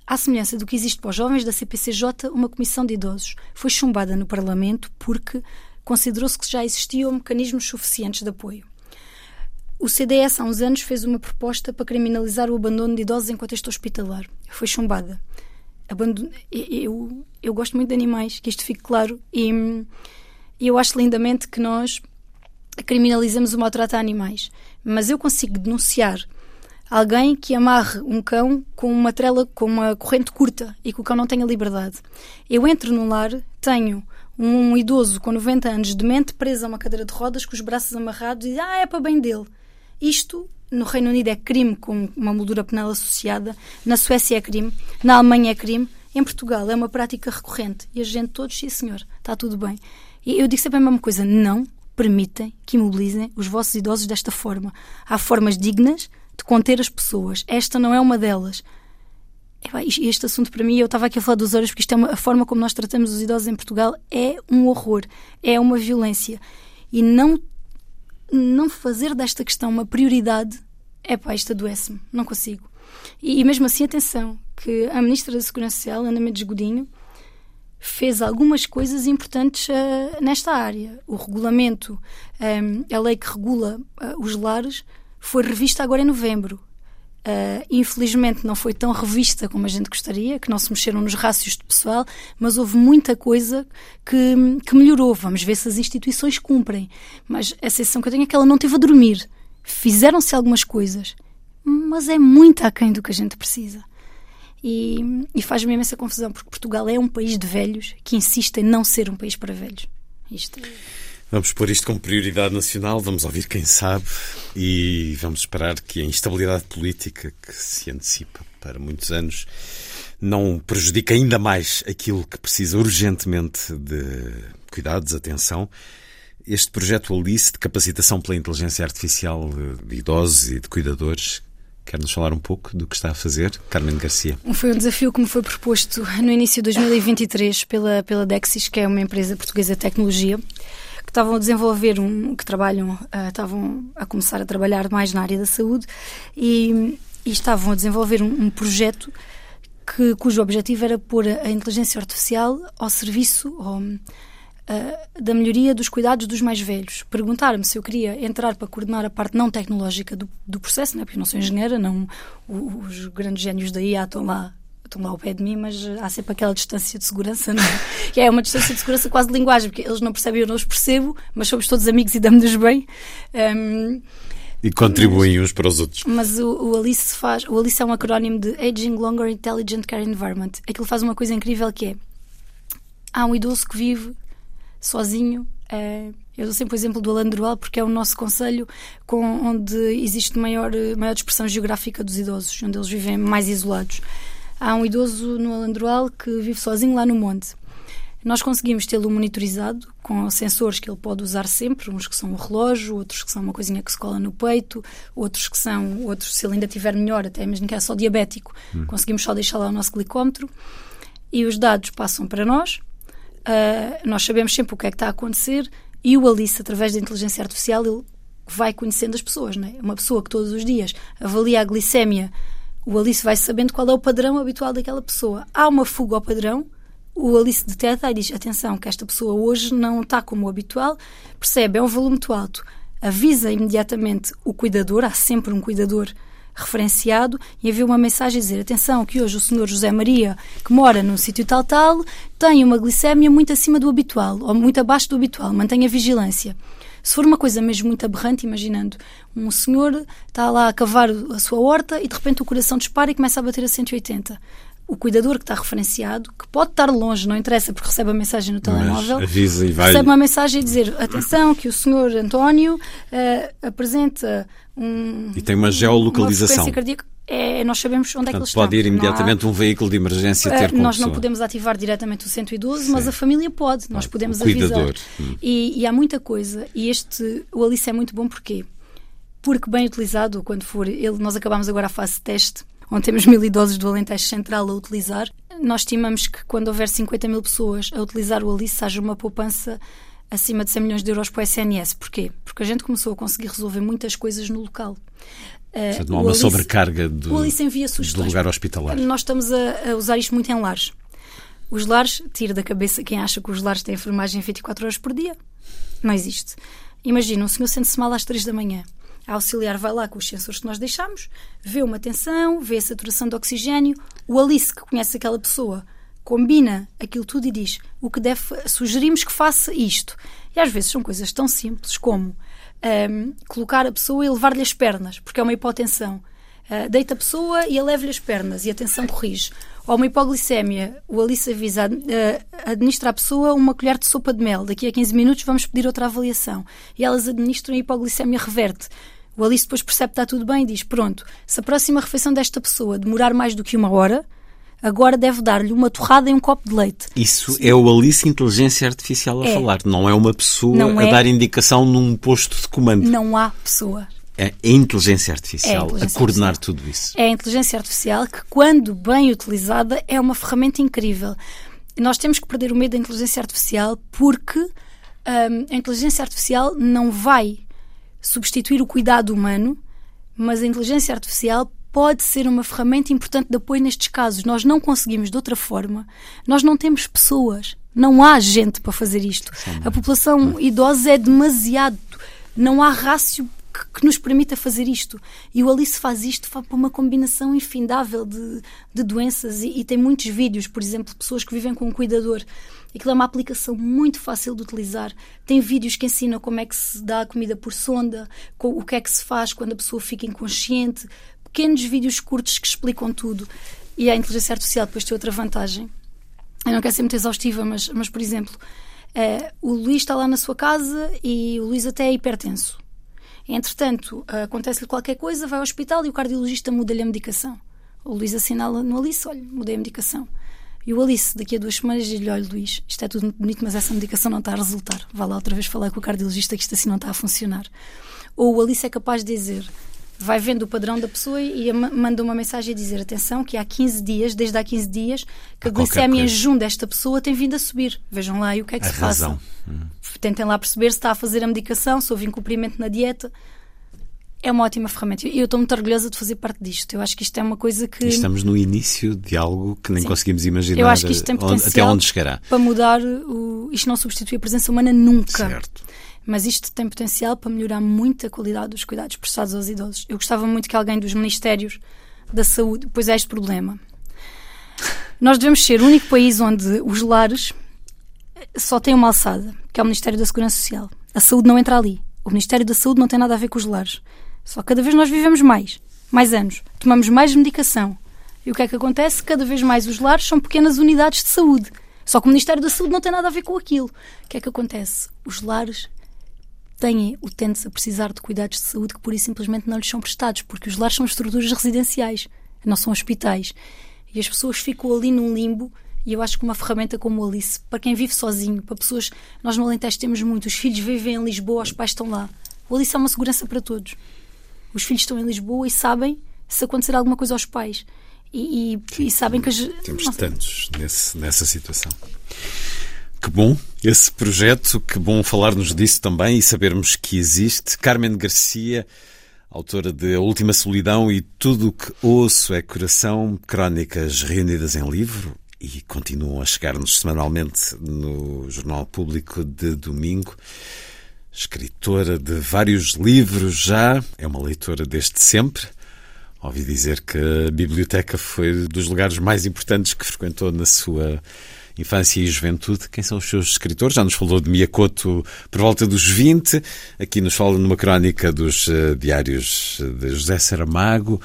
à semelhança do que existe para os jovens da CPCJ, uma comissão de idosos. Foi chumbada no Parlamento porque considerou-se que já existiam mecanismos suficientes de apoio. O CDS, há uns anos, fez uma proposta para criminalizar o abandono de idosos em contexto hospitalar. Foi chumbada. Abandono... Eu, eu gosto muito de animais, que isto fique claro, e eu acho lindamente que nós criminalizamos o maltrato a animais. Mas eu consigo denunciar alguém que amarre um cão com uma trela, com uma corrente curta e que o cão não tenha liberdade. Eu entro num lar, tenho um idoso com 90 anos, demente, preso a uma cadeira de rodas, com os braços amarrados, e Ah, é para bem dele. Isto no Reino Unido é crime com uma moldura penal associada, na Suécia é crime, na Alemanha é crime, em Portugal é uma prática recorrente. E a gente todos, sim senhor, está tudo bem. E eu digo sempre a mesma coisa: não permitem que imobilizem os vossos idosos desta forma. Há formas dignas de conter as pessoas. Esta não é uma delas. Este assunto para mim, eu estava aqui a falar dos horas porque isto é uma, a forma como nós tratamos os idosos em Portugal é um horror, é uma violência. E não não fazer desta questão uma prioridade, é pá, isto adoece-me, não consigo. E, e, mesmo assim, atenção, que a Ministra da Segurança Social, Ana Mendes Godinho, fez algumas coisas importantes uh, nesta área. O regulamento, um, eh, a lei que regula uh, os lares, foi revista agora em novembro. Uh, infelizmente não foi tão revista como a gente gostaria, que não se mexeram nos rácios de pessoal, mas houve muita coisa que, que melhorou. Vamos ver se as instituições cumprem. Mas a sensação que eu tenho é que ela não teve a dormir. Fizeram-se algumas coisas, mas é muito aquém do que a gente precisa. E, e faz-me imensa confusão, porque Portugal é um país de velhos que insiste em não ser um país para velhos. Isto é... Vamos pôr isto como prioridade nacional, vamos ouvir quem sabe e vamos esperar que a instabilidade política que se antecipa para muitos anos não prejudique ainda mais aquilo que precisa urgentemente de cuidados, atenção. Este projeto Alice de capacitação pela inteligência artificial de idosos e de cuidadores Quer-nos falar um pouco do que está a fazer, Carmen Garcia? Foi um desafio que me foi proposto no início de 2023 pela, pela Dexis, que é uma empresa portuguesa de tecnologia, que estavam a desenvolver um. que trabalham, uh, estavam a começar a trabalhar mais na área da saúde e, e estavam a desenvolver um, um projeto que, cujo objetivo era pôr a inteligência artificial ao serviço. Ao, uh, da melhoria dos cuidados dos mais velhos. Perguntar-me se eu queria entrar para coordenar a parte não tecnológica do, do processo, né? porque eu não sou engenheira, não, os grandes génios da IA estão lá estão lá ao pé de mim, mas há sempre aquela distância de segurança, não é? (laughs) que é uma distância de segurança quase de linguagem, porque eles não percebem, eu não os percebo, mas somos todos amigos e damos-nos bem. Um, e contribuem mas, uns para os outros. Mas o, o, Alice faz, o Alice é um acrónimo de Aging Longer Intelligent Care Environment. Aquilo faz uma coisa incrível que é há um idoso que vive sozinho. É, eu dou sempre o exemplo do Alandroal porque é o nosso conselho com, onde existe maior, maior dispersão geográfica dos idosos, onde eles vivem mais isolados. Há um idoso no Alandroal que vive sozinho lá no monte. Nós conseguimos tê-lo monitorizado com sensores que ele pode usar sempre, uns que são um relógio, outros que são uma coisinha que se cola no peito, outros que são, outros se ele ainda tiver melhor, até mesmo que é só diabético, hum. conseguimos só deixar lá o nosso glicómetro e os dados passam para nós Uh, nós sabemos sempre o que é que está a acontecer e o Alice, através da inteligência artificial, ele vai conhecendo as pessoas. É? Uma pessoa que todos os dias avalia a glicémia, o Alice vai sabendo qual é o padrão habitual daquela pessoa. Há uma fuga ao padrão, o Alice detecta e diz: atenção, que esta pessoa hoje não está como o habitual, percebe, é um volume muito alto, avisa imediatamente o cuidador, há sempre um cuidador referenciado e havia uma mensagem a dizer: atenção, que hoje o senhor José Maria, que mora num sítio tal tal, tem uma glicémia muito acima do habitual ou muito abaixo do habitual, mantenha vigilância. Se for uma coisa mesmo muito aberrante, imaginando, um senhor está lá a cavar a sua horta e de repente o coração dispara e começa a bater a 180 o cuidador que está referenciado, que pode estar longe, não interessa, porque recebe a mensagem no telemóvel, avisa e vai... recebe uma mensagem a dizer: atenção, que o senhor António uh, apresenta um. E tem uma geolocalização. Uma cardíaca. É, nós sabemos onde é que ele está. Pode ir imediatamente há... um veículo de emergência ter uh, Nós não podemos ativar diretamente o 112, Sim. mas a família pode. Nós podemos avisar. Hum. E, e, há muita coisa. E este, o Alice é muito bom porquê? Porque bem utilizado, quando for ele, nós acabamos agora a fase de teste onde temos mil idosos do Alentejo Central a utilizar. Nós estimamos que quando houver 50 mil pessoas a utilizar o Alice, haja uma poupança acima de 100 milhões de euros para o SNS. Porquê? Porque a gente começou a conseguir resolver muitas coisas no local. Portanto, não há uma Alice, sobrecarga do, o Alice envia do lugar hospitalar. Nós estamos a, a, usar isto muito em lares. Os lares, tira da cabeça quem acha que os lares têm enfermagem 24 horas por dia. Não existe. Imagina, um senhor sente-se mal às 3 da manhã. A auxiliar vai lá com os sensores que nós deixamos, vê uma tensão, vê a saturação de oxigênio. O Alice, que conhece aquela pessoa, combina aquilo tudo e diz o que deve, sugerimos que faça isto. E às vezes são coisas tão simples como um, colocar a pessoa e levar-lhe as pernas, porque é uma hipotensão. Uh, deita a pessoa e eleva-lhe as pernas e a tensão corrige. Ou uma hipoglicémia, o Alice avisa, uh, administra à pessoa uma colher de sopa de mel. Daqui a 15 minutos vamos pedir outra avaliação. E elas administram a hipoglicémia reverte. O Alice depois percebe que está tudo bem e diz: Pronto, se a próxima refeição desta pessoa demorar mais do que uma hora, agora deve dar-lhe uma torrada e um copo de leite. Isso Sim. é o Alice Inteligência Artificial a é. falar, não é uma pessoa não a é. dar indicação num posto de comando. Não há pessoa. É a inteligência artificial a, inteligência a coordenar artificial. tudo isso. É a inteligência artificial que, quando bem utilizada, é uma ferramenta incrível. Nós temos que perder o medo da inteligência artificial porque hum, a inteligência artificial não vai substituir o cuidado humano, mas a inteligência artificial pode ser uma ferramenta importante de apoio nestes casos. Nós não conseguimos de outra forma. Nós não temos pessoas. Não há gente para fazer isto. A população idosa é demasiado. Não há rácio que, que, nos permita fazer isto. E o Alice faz isto para uma combinação infindável de, de doenças e, e, tem muitos vídeos, por exemplo, de pessoas que vivem com um cuidador. Aquilo é uma aplicação muito fácil de utilizar. Tem vídeos que ensinam como é que se dá a comida por sonda, o que é que se faz quando a pessoa fica inconsciente. Pequenos vídeos curtos que explicam tudo. E a inteligência artificial depois tem outra vantagem. Eu não quero ser muito exaustiva, mas, mas por exemplo, é, o Luís está lá na sua casa e o Luís até é hipertenso. Entretanto, acontece-lhe qualquer coisa, vai ao hospital e o cardiologista muda-lhe a medicação. O Luís assinala no Alice: olha, mudei a medicação. E o Alice, daqui a duas semanas, diz-lhe: olha, Luís, isto é tudo muito bonito, mas essa medicação não está a resultar. Vá lá outra vez falar com o cardiologista que isto assim não está a funcionar. Ou o Alice é capaz de dizer: vai vendo o padrão da pessoa e manda uma mensagem a dizer: atenção, que há 15 dias, desde há 15 dias, que a, a glicemia em jejum desta pessoa tem vindo a subir. Vejam lá e o que é que a se razão. passa. Hum. Tentem lá perceber se está a fazer a medicação, se houve incumprimento na dieta. É uma ótima ferramenta. E eu estou muito orgulhosa de fazer parte disto. Eu acho que isto é uma coisa que. Estamos no início de algo que nem Sim. conseguimos imaginar eu acho que isto tem potencial até onde chegará. Para mudar, o... isto não substitui a presença humana nunca. Certo mas isto tem potencial para melhorar muito a qualidade dos cuidados prestados aos idosos. Eu gostava muito que alguém dos Ministérios da Saúde, pois é este problema. Nós devemos ser o único país onde os lares só têm uma alçada, que é o Ministério da Segurança Social. A saúde não entra ali. O Ministério da Saúde não tem nada a ver com os lares. Só cada vez nós vivemos mais, mais anos, tomamos mais medicação. E o que é que acontece? Cada vez mais os lares são pequenas unidades de saúde. Só que o Ministério da Saúde não tem nada a ver com aquilo. O que é que acontece? Os lares têm utentes a precisar de cuidados de saúde que pura e simplesmente não lhes são prestados, porque os lares são estruturas residenciais, não são hospitais. E as pessoas ficam ali num limbo. E eu acho que uma ferramenta como o Alice, para quem vive sozinho, para pessoas. Nós no Alentejo temos muito, os filhos vivem em Lisboa, os pais estão lá. O Alice é uma segurança para todos. Os filhos estão em Lisboa e sabem se acontecer alguma coisa aos pais. E, e, e sabem que as. Temos tantos nesse, nessa situação. Que bom esse projeto, que bom falar-nos disso também e sabermos que existe. Carmen Garcia, autora de A Última Solidão e Tudo o que Ouço é Coração, crónicas reunidas em livro e continuam a chegar-nos semanalmente no Jornal Público de domingo. Escritora de vários livros já, é uma leitora desde sempre. Ouvi dizer que a biblioteca foi dos lugares mais importantes que frequentou na sua infância e juventude. Quem são os seus escritores? Já nos falou de Miyakoto por volta dos 20. Aqui nos fala numa crónica dos uh, diários de José Saramago.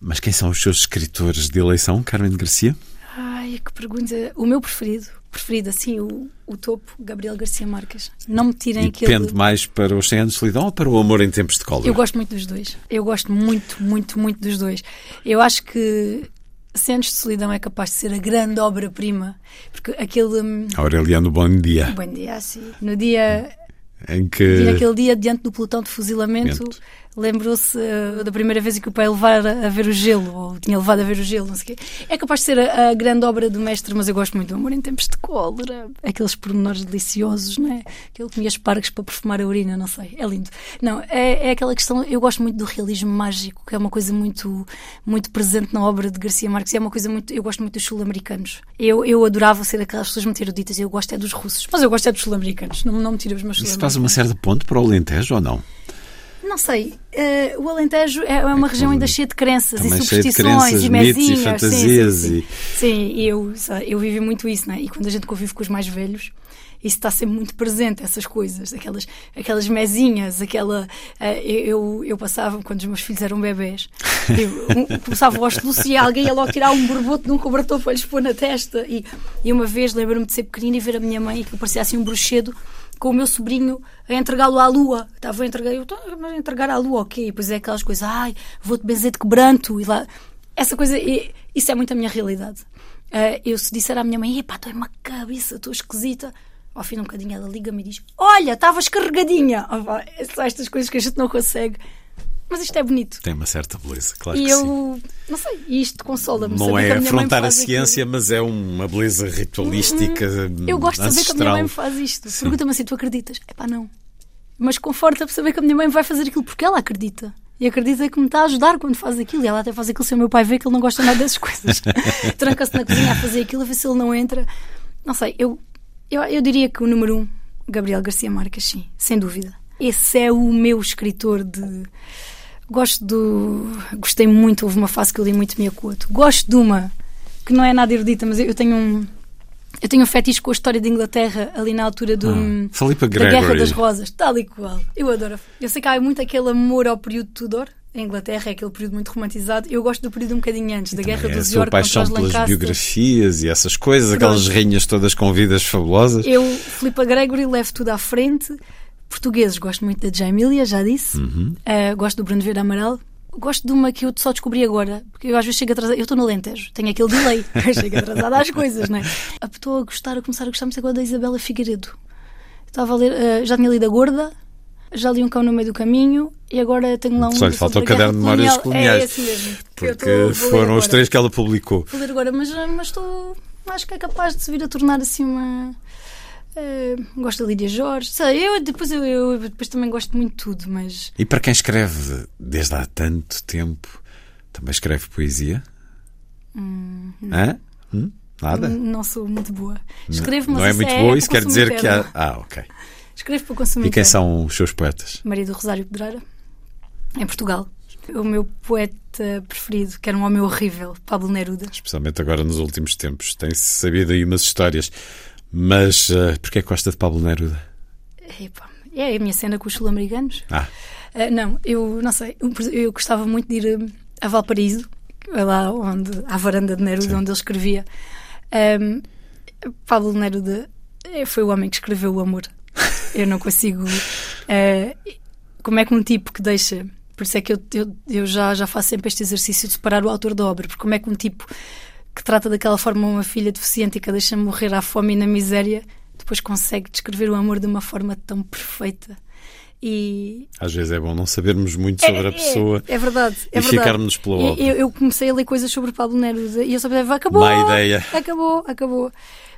Mas quem são os seus escritores de eleição, Carmen Garcia? Ai, que pergunta. O meu preferido, preferido, assim, o, o topo, Gabriel Garcia Marques. Não me tirem e aquele. Depende mais para os 100 anos de solidão ou para o amor em tempos de cólera? Eu gosto muito dos dois. Eu gosto muito, muito, muito dos dois. Eu acho que Centros de Solidão é capaz de ser a grande obra-prima. Porque aquele. Hum, Aureliano, bom dia. Bom dia, sim. No dia. Em que. Naquele dia, diante do pelotão de fuzilamento, lembrou-se uh, da primeira vez que o pai levar a, a, ver o gelo, ou tinha levado a ver o gelo, não sei o quê. É capaz de ser a, a, grande obra do mestre, mas eu gosto muito do Amor em Tempos de Cólera. Aqueles pormenores deliciosos, não é? Aquele que comia espargos para perfumar a urina, não sei. É lindo. Não, é, é aquela questão. Eu gosto muito do realismo mágico, que é uma coisa muito, muito presente na obra de Garcia Marques. É uma coisa muito. Eu gosto muito dos sul-americanos. Eu, eu adorava ser aquelas pessoas muito eruditas. Eu gosto é dos russos, mas eu gosto é dos sul-americanos. Não, não me tiro os meus Isso faz uma certa ponte para o Alentejo ou não? Não sei. Uh, o Alentejo é, é uma região ainda cheia de crenças e superstições crenças, e mesinhas. E fantasias. Sim, sim, sim. E... sim eu, eu vivi muito isso, né? E quando a gente convive com os mais velhos, isso está sempre muito presente, essas coisas, aquelas, aquelas mesinhas, aquela. Uh, eu, eu passava, quando os meus filhos eram bebés, (laughs) eu, um, começava o hostelúcio e alguém ia logo tirar um borboto de um cobertor para lhes pôr na testa. E, e uma vez lembro-me de ser pequenina e ver a minha mãe, que parecia assim um bruxedo com o meu sobrinho a entregá-lo à lua. Estava a entregar, eu a entregar à lua, ok. E depois é aquelas coisas, ai, vou-te benzer de quebranto. E lá, essa coisa, isso é muito a minha realidade. Uh, eu se disser à minha mãe, epá, estou uma cabeça, estou esquisita. Ao fim de um bocadinho ela liga-me e diz: Olha, estavas carregadinha. Oh, pá, são estas coisas que a gente não consegue mas isto é bonito. Tem uma certa beleza, claro e que eu, sim. não sei, isto consola-me. Não é a afrontar a ciência, aquilo. mas é uma beleza ritualística. Hum, eu gosto de saber que a minha mãe me faz isto. Pergunta-me assim: tu acreditas? É pá, não. Mas conforta-me saber que a minha mãe vai fazer aquilo porque ela acredita. E acredita que me está a ajudar quando faz aquilo. E ela até faz aquilo se o meu pai vê que ele não gosta nada dessas coisas. (laughs) Tranca-se na cozinha a fazer aquilo, a ver se ele não entra. Não sei, eu, eu, eu diria que o número um, Gabriel Garcia Marques, sim, sem dúvida. Esse é o meu escritor de Gosto do. Gostei muito, houve uma fase que eu li muito Miyakoto. Gosto de uma que não é nada erudita, mas eu tenho um. Eu tenho um fetiche com a história de Inglaterra ali na altura do, ah, da Guerra das Rosas, tal e qual. Eu adoro. Eu sei que há muito aquele amor ao período Tudor. A Inglaterra é aquele período muito romantizado. Eu gosto do período um bocadinho antes, da Guerra dos York contra os pelas biografias e essas coisas, Pronto. aquelas rainhas todas com vidas fabulosas. Eu, Filipa Gregory, levo tudo à frente. Portugueses, gosto muito da Jamília, já disse. Uhum. Uh, gosto do Bruno Verde Amaral. Gosto de uma que eu só descobri agora, porque eu às vezes chego atrasada. Eu estou no Alentejo, tenho aquele delay. (laughs) chego atrasada às coisas, não é? Estou a gostar, a começar a gostar muito agora da Isabela Figueiredo. Estava a ler, uh, já tinha lido A Gorda, já li um cão no meio do caminho e agora tenho lá um. Só lhe falta o caderno de memórias coloniais. É esse mesmo. Porque tô- foram os três que ela publicou. Vou ler agora, mas mas estou. Acho que é capaz de se vir a tornar assim uma. Eh, gosto da Lídia Jorge. Sei, eu depois, eu, eu depois também gosto muito de tudo, mas. E para quem escreve desde há tanto tempo, também escreve poesia? Hã? Hum? Nada? n- Não sou muito boa. Escrevo, mas não é muito é boa, isso quer dizer que há. Ah, ok. Escrevo para consumir. E quem são os seus poetas? Maria do Rosário Pedreira, em Portugal. O meu poeta preferido, que era um homem horrível, Pablo Neruda. Especialmente agora nos últimos tempos. Tem-se sabido aí umas histórias. Mas uh, porquê é que gosta de Pablo Neruda? Epá, é a minha cena com os sul-americanos. Ah, Ah, não, eu não sei. Eu, gostava muito de ir hum, a Valparaíso, lá onde, à varanda de Neruda, Sim. onde ele escrevia. Ahm, Pablo Neruda eh, foi o homem que escreveu o amor. Eu não consigo. eh, como é que um tipo que deixa. Por isso é que eu, eu, eu já, já faço sempre este exercício de separar o autor da obra, porque como é que um tipo que trata daquela forma uma filha deficiente e que a deixa morrer à fome e na miséria, depois consegue descrever o amor de uma forma tão perfeita. E, às vezes é bom não sabermos muito sobre a pessoa. é, é verdade. É e verdade. ficarmos pela obra. Eu, eu comecei a ler coisas sobre Pablo Neruda e eu só pensava, acabou! Má ideia. Acabou, acabou.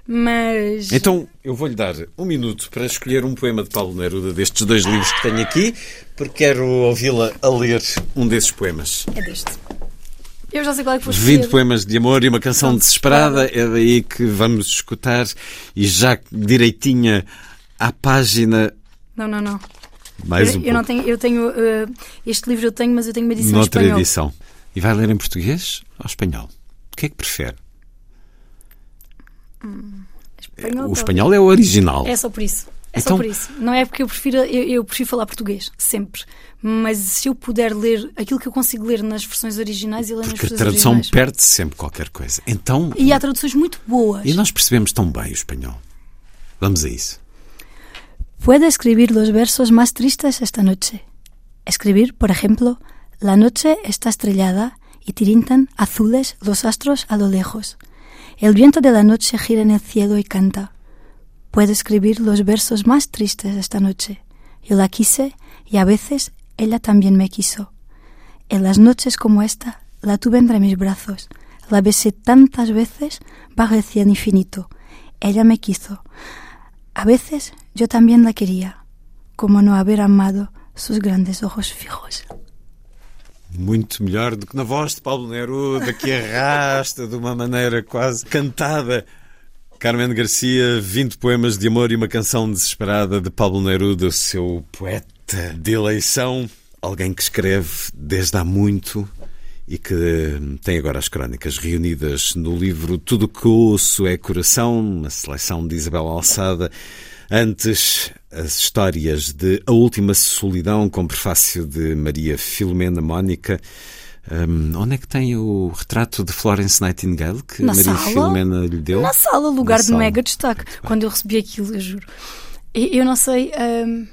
Mas. Então, eu vou-lhe dar um minuto para escolher um poema de Paulo Neruda destes dois livros que tenho aqui, porque quero ouvi-la a ler um desses poemas. É deste. Eu já sei qual é que vou 20 escolher. poemas de amor e uma canção desesperada. É daí que vamos escutar e já direitinha à página Não, não, não. mais eu, um eu não tenho, eu tenho eh, este livro eu tenho, mas eu tenho uma edição em Noutra espanhol. edição. E vai ler em português ou espanhol? O que é que prefere? Espanhol, o espanhol é o original. É só por isso. É Então- só por isso. Não é porque eu prefiro, eu, eu prefiro falar português, sempre. Mas se eu puder ler aquilo que eu consigo ler nas versões originais, eu leio nas Porque a versões tradução originais. perde sempre qualquer coisa. Então, E há traduções muito boas. e nós percebemos tão bem o espanhol. Vamos a isso. Puede escribir los versos más tristes esta noche. Escribir, por ejemplo, la noche está estrellada y tirintan azules los astros a lo lejos. El viento de la noche gira en el cielo y canta. Puede escribir los versos más tristes esta noche. Yo la quise y a veces ella también me quiso. En las noches como esta la tuve entre mis brazos. La besé tantas veces cielo infinito. Ella me quiso. A veces yo también la quería, como no haber amado sus grandes ojos fijos. Muito melhor do que na voz de Paulo Neruda, que arrasta de uma maneira quase cantada. Carmen Garcia, 20 poemas de amor e uma canção desesperada de Pablo Neruda, seu poeta de eleição. Alguém que escreve desde há muito e que tem agora as crónicas reunidas no livro Tudo que ouço é coração, uma seleção de Isabel Alçada. Antes, as histórias de A Última Solidão, com prefácio de Maria Filomena Mónica. Hum, onde é que tem o retrato de Florence Nightingale que Na Maria sala? Filomena lhe deu? Na sala, lugar Na de sala. mega destaque. Quando eu recebi aquilo, eu juro. E- Eu não sei. hum,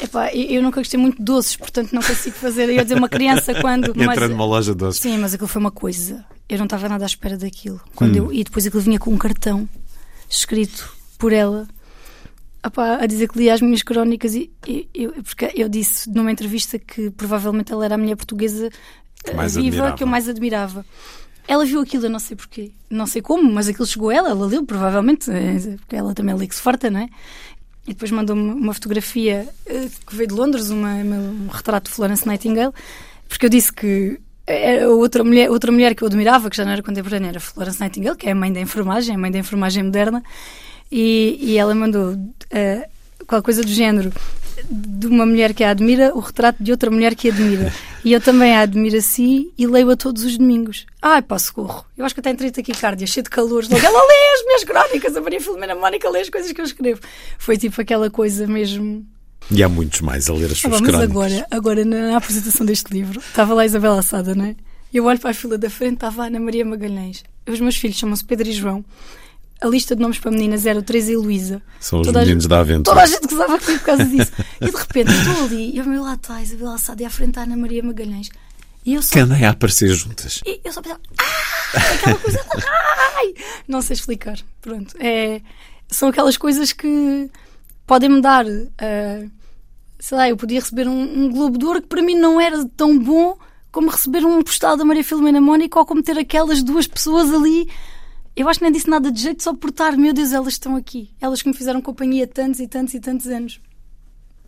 epá, eu eu nunca gostei muito de doces, portanto não consigo fazer. Eu ia dizer uma criança (laughs) quando. mas- Entra numa loja doce. Sim, mas aquilo foi uma coisa. Eu não estava nada à espera daquilo. Quando Hum. eu, e depois aquilo vinha com um cartão escrito por ela a dizer que lia as minhas crónicas. E, e- porque eu disse numa entrevista que provavelmente ela era a mulher portuguesa eh, mais viva admirava. que eu mais admirava. Ela viu aquilo, eu não sei porquê, não sei como, mas aquilo chegou a ela, ela leu, provavelmente, eh, porque ela também lê que se farta, não é? E depois mandou-me uma fotografia eh, que veio de Londres, uma- um retrato de Florence Nightingale, porque eu disse que era outra mulher, outra mulher que eu admirava, que já não era contemporânea, era Florence Nightingale, que é a mãe da enfermagem, a mãe da enfermagem moderna, e, e ela mandou eh, qualquer coisa do género de uma mulher que a admira, o retrato de outra mulher que a admira. (laughs) E eu também a admiro assim e leio-a todos os domingos. Ai, pá, socorro. Eu acho que até entrei taquicardia, cheio de calores. Logo, ela lê as minhas crónicas, a Maria Filomena Mónica lê as coisas que eu escrevo. Foi tipo aquela coisa mesmo. E há muitos mais a ler as Ah, suas mas crónicas. agora, agora na, na apresentação deste livro, estava lá a Isabel Assada, não é? Eu olho para a fila da frente, estava a Ana Maria Magalhães. Os meus filhos chamam-se Pedro e João. A lista de nomes para meninas era o Teresa e Luísa. São os Toda meninos gente- da aventura. Toda a gente gozava comigo por causa disso. (laughs) E de repente estou ali e ao meu lado está a Isabel Assada e à frente está a Ana Maria Magalhães. E eu só, Que andem a aparecer juntas. e eu só pensava, ah, aquela coisa, (laughs) ai! Não sei explicar. Pronto. É, são aquelas coisas que podem mudar. ah, sei lá, eu podia receber um, um Globo de Ouro que para mim não era tão bom como receber um postal da Maria Filomena Mónica ou como ter aquelas duas pessoas ali. Eu acho que nem disse nada de jeito só por estar, meu Deus, elas estão aqui. Elas que me fizeram companhia tantos e tantos e tantos anos.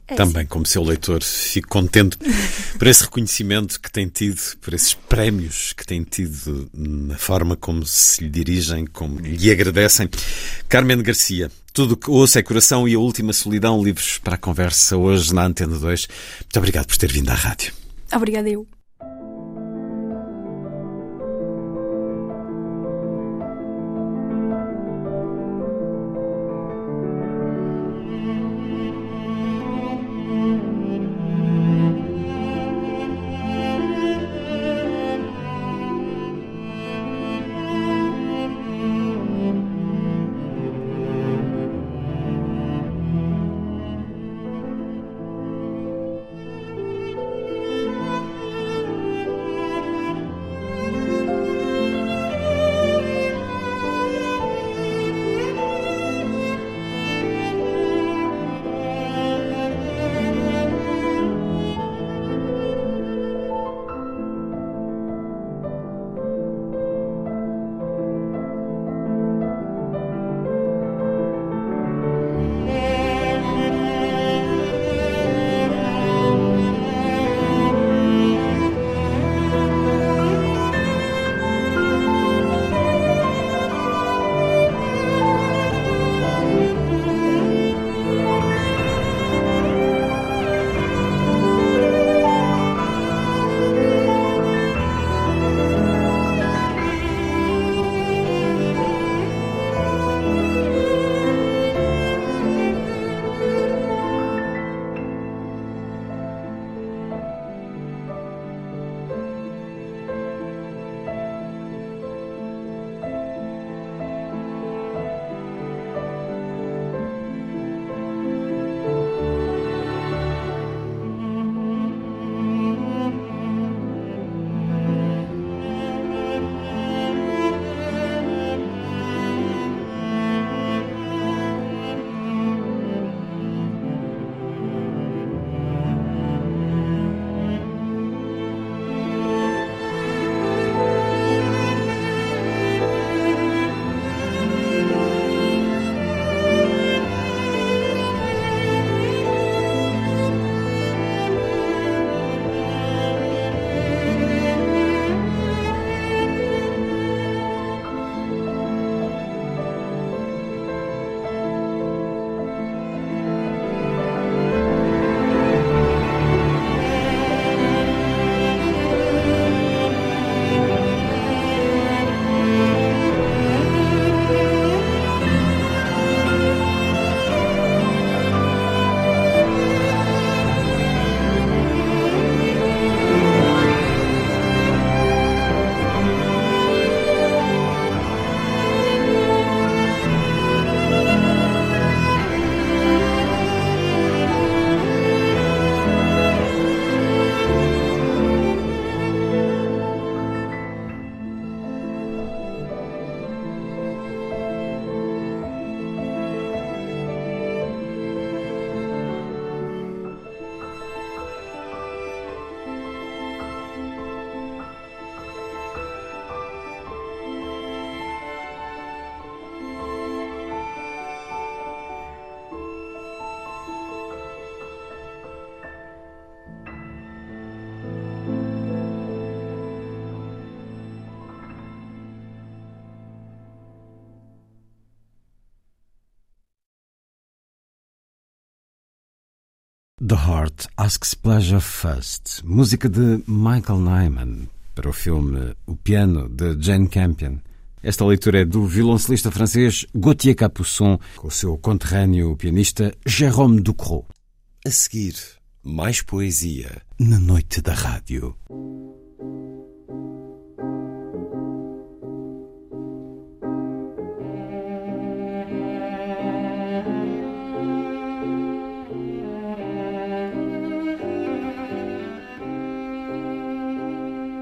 É Também, assim. como seu leitor, fico contente por esse reconhecimento que tem tido, por esses prémios que tem tido na forma como se lhe dirigem, como lhe agradecem. Carmen Garcia, tudo que ouço é coração e a última solidão, livros para a conversa hoje na Antena 2. Muito obrigado por ter vindo à rádio. Obrigada eu. Heart Asks Pleasure First, música de Michael Nyman para o filme O Piano de Jane Campion. Esta leitura é do violoncelista francês Gauthier Capuçon com o seu conterrâneo pianista Jérôme Ducrot. A seguir, mais poesia na noite da rádio.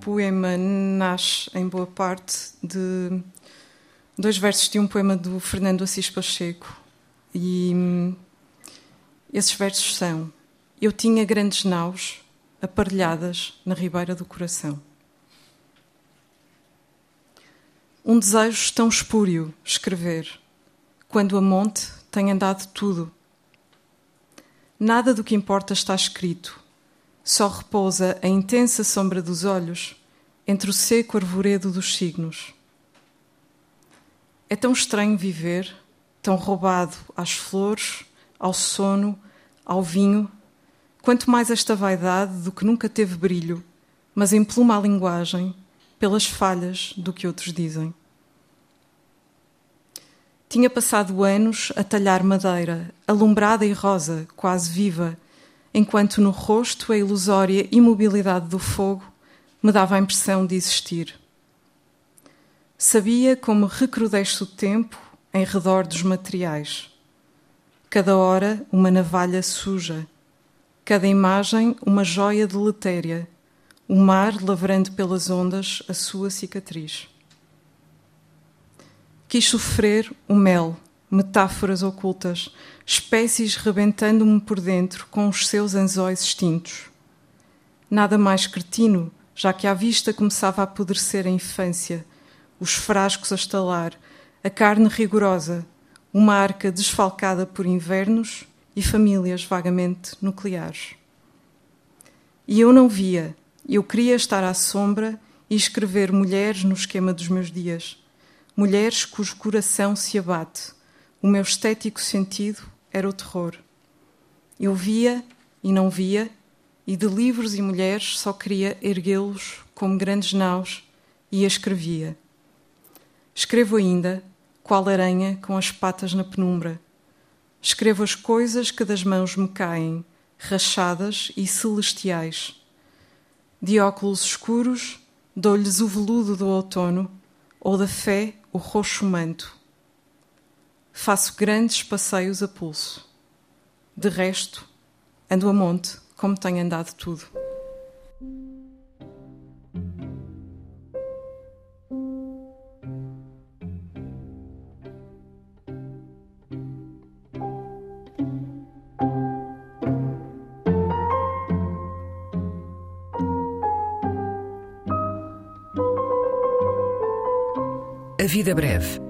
Poema nasce, em boa parte, de dois versos de um poema do Fernando Assis Pacheco. E hum, esses versos são: Eu tinha grandes naus aparelhadas na ribeira do coração. Um desejo tão espúrio escrever, quando a monte tem andado tudo. Nada do que importa está escrito, só repousa a intensa sombra dos olhos entre o seco arvoredo dos signos. É tão estranho viver, tão roubado às flores, ao sono, ao vinho, quanto mais esta vaidade do que nunca teve brilho, mas empluma a linguagem pelas falhas do que outros dizem. Tinha passado anos a talhar madeira, alumbrada e rosa, quase viva, enquanto no rosto a ilusória imobilidade do fogo me dava a impressão de existir. Sabia como recrudesce o tempo em redor dos materiais. Cada hora uma navalha suja, cada imagem uma joia deletéria, o mar lavrando pelas ondas a sua cicatriz. Quis sofrer o mel, metáforas ocultas, espécies rebentando-me por dentro com os seus anzóis extintos. Nada mais cretino já que à vista começava a apodrecer a infância, os frascos a estalar, a carne rigorosa, uma arca desfalcada por invernos e famílias vagamente nucleares. E eu não via, eu queria estar à sombra e escrever mulheres no esquema dos meus dias, mulheres cujo coração se abate. O meu estético sentido era o terror. Eu via e não via, e de livros e mulheres só queria erguê-los como grandes naus e a escrevia. Escrevo ainda, qual aranha com as patas na penumbra. Escrevo as coisas que das mãos me caem, rachadas e celestiais. De óculos escuros, dou-lhes o veludo do outono, ou da fé o roxo manto. Faço grandes passeios a pulso. De resto, ando a monte como tem andado tudo. A Vida Breve,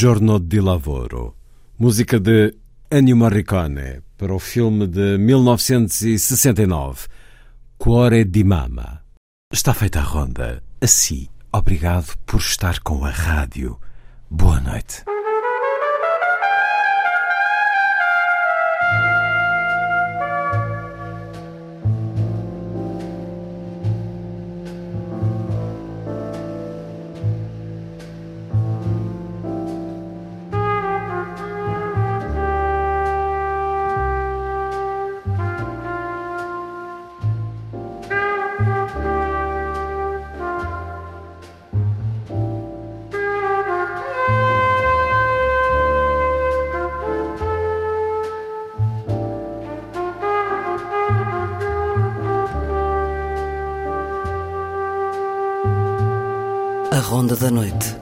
Giorno di Lavoro, música de Ennio Morricone para o filme de 1969, Cuore di Mama. Está feita a ronda. Assim, obrigado por estar com a rádio. Boa noite. Da Noite.